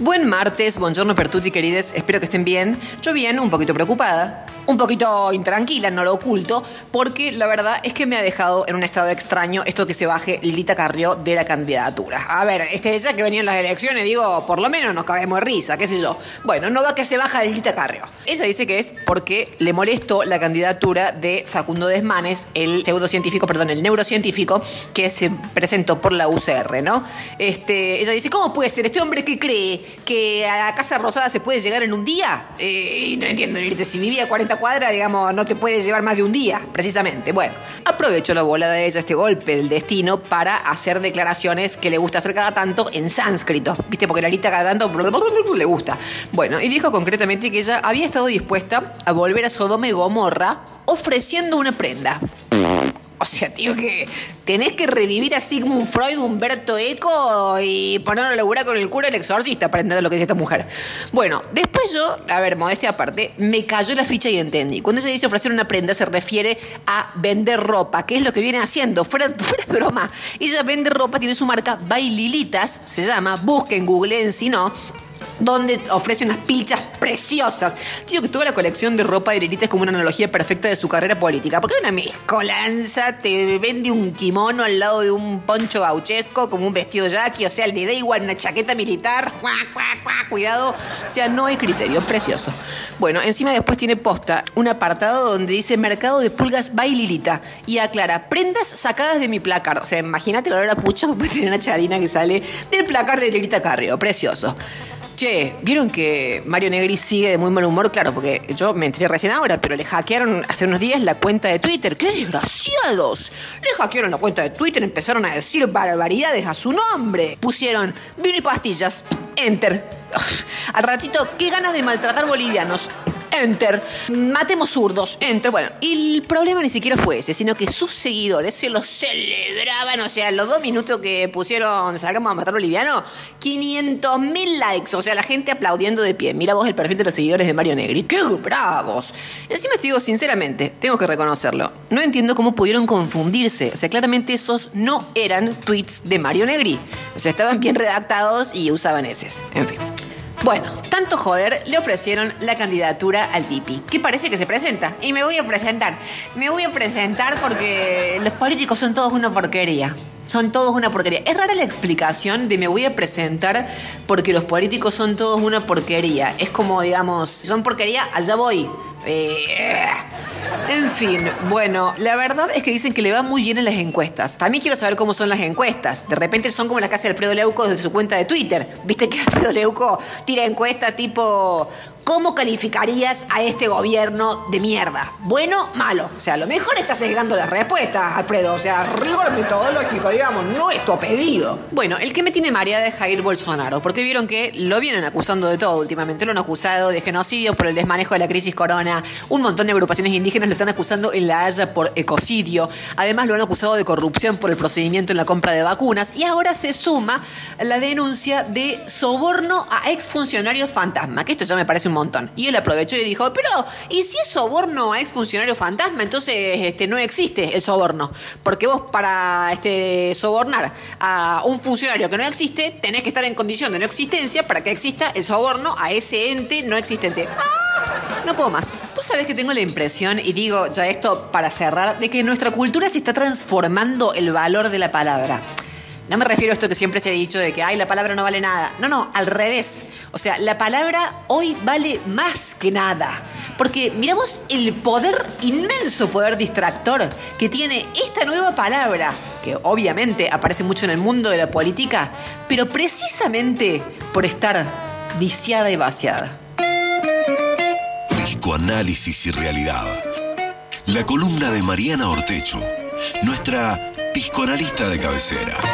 Buen martes, buongiorno per tutti querides, espero que estén bien. Yo bien, un poquito preocupada, un poquito intranquila, no lo oculto, porque la verdad es que me ha dejado en un estado extraño esto que se baje Lita Carrió de la candidatura. A ver, este ya que venían las elecciones, digo, por lo menos nos cabemos de risa, qué sé yo. Bueno, no va que se baja Lita Carrió. Ella dice que es porque le molestó la candidatura de Facundo Desmanes, el pseudocientífico, perdón, el neurocientífico que se presentó por la UCR, ¿no? Este, ella dice, ¿cómo puede ser este hombre que cree que a la Casa Rosada se puede llegar en un día? Eh, no entiendo, si vivía 40 cuadra, digamos, no te puede llevar más de un día, precisamente. Bueno, aprovechó la bola de ella, este golpe del destino, para hacer declaraciones que le gusta hacer cada tanto en sánscrito, ¿viste? Porque la Larita cada tanto le gusta. Bueno, y dijo concretamente que ella había estado dispuesta a volver a Sodoma y Gomorra ofreciendo una prenda. O sea, tío, que tenés que revivir a Sigmund Freud, Humberto Eco y ponerlo a laburar con el cura el exorcista para entender lo que dice esta mujer. Bueno, después yo, a ver, modestia aparte, me cayó la ficha y entendí. Cuando ella dice ofrecer una prenda se refiere a vender ropa, que es lo que viene haciendo, fuera, fuera broma. Ella vende ropa, tiene su marca Baililitas, se llama, busquen, googleen si no donde ofrece unas pilchas preciosas. Digo que toda la colección de ropa de Lilita es como una analogía perfecta de su carrera política. Porque una mezcolanza, te vende un kimono al lado de un poncho gauchesco, como un vestido yaqui, o sea, le da igual una chaqueta militar, cuidado, o sea, no hay criterio, precioso. Bueno, encima después tiene posta un apartado donde dice Mercado de Pulgas by y aclara, prendas sacadas de mi placar. O sea, imagínate la hora pucho, pues tiene una charina que sale del placar de Lilita Carrio, precioso. Che, ¿vieron que Mario Negri sigue de muy mal humor? Claro, porque yo me enteré recién ahora, pero le hackearon hace unos días la cuenta de Twitter. ¡Qué desgraciados! Le hackearon la cuenta de Twitter, empezaron a decir barbaridades a su nombre. Pusieron vino y pastillas. Enter. Al ratito, qué ganas de maltratar bolivianos. Enter. Matemos zurdos. Enter. Bueno, y el problema ni siquiera fue ese, sino que sus seguidores se lo celebraban. O sea, los dos minutos que pusieron salgamos a matar boliviano, 500 mil likes. O sea, la gente aplaudiendo de pie. Mira vos el perfil de los seguidores de Mario Negri. ¡Qué bravos! Y encima te digo, sinceramente, tengo que reconocerlo. No entiendo cómo pudieron confundirse. O sea, claramente esos no eran tweets de Mario Negri. O sea, estaban bien redactados y usaban esos. En fin. Bueno, tanto joder le ofrecieron la candidatura al Tipi, que parece que se presenta. Y me voy a presentar. Me voy a presentar porque los políticos son todos una porquería. Son todos una porquería. Es rara la explicación de me voy a presentar porque los políticos son todos una porquería. Es como, digamos, son porquería, allá voy. Eh, en fin, bueno, la verdad es que dicen que le va muy bien en las encuestas. También quiero saber cómo son las encuestas. De repente son como las que hace Alfredo Leuco desde su cuenta de Twitter. Viste que Alfredo Leuco tira encuesta tipo ¿Cómo calificarías a este gobierno de mierda? ¿Bueno? Malo. O sea, a lo mejor estás llegando las respuestas, Alfredo. O sea, rigor metodológico, digamos, no es tu apellido. Bueno, el que me tiene mareada es Jair Bolsonaro, porque vieron que lo vienen acusando de todo últimamente. Lo han acusado de genocidio por el desmanejo de la crisis corona. Un montón de agrupaciones indígenas lo están acusando en La Haya por ecocidio. Además, lo han acusado de corrupción por el procedimiento en la compra de vacunas. Y ahora se suma la denuncia de soborno a exfuncionarios fantasma, que esto ya me parece un montón. Y él aprovechó y dijo, pero, ¿y si es soborno a exfuncionario fantasma? Entonces este, no existe el soborno. Porque vos para este, sobornar a un funcionario que no existe, tenés que estar en condición de no existencia para que exista el soborno a ese ente no existente. ¡Ah! No puedo más. Vos sabés que tengo la impresión, y digo ya esto para cerrar, de que nuestra cultura se está transformando el valor de la palabra. No me refiero a esto que siempre se ha dicho de que, ay, la palabra no vale nada. No, no, al revés. O sea, la palabra hoy vale más que nada. Porque miramos el poder, inmenso poder distractor que tiene esta nueva palabra, que obviamente aparece mucho en el mundo de la política, pero precisamente por estar viciada y vaciada. Psicoanálisis y realidad. La columna de Mariana Ortecho, nuestra psicoanalista de cabecera.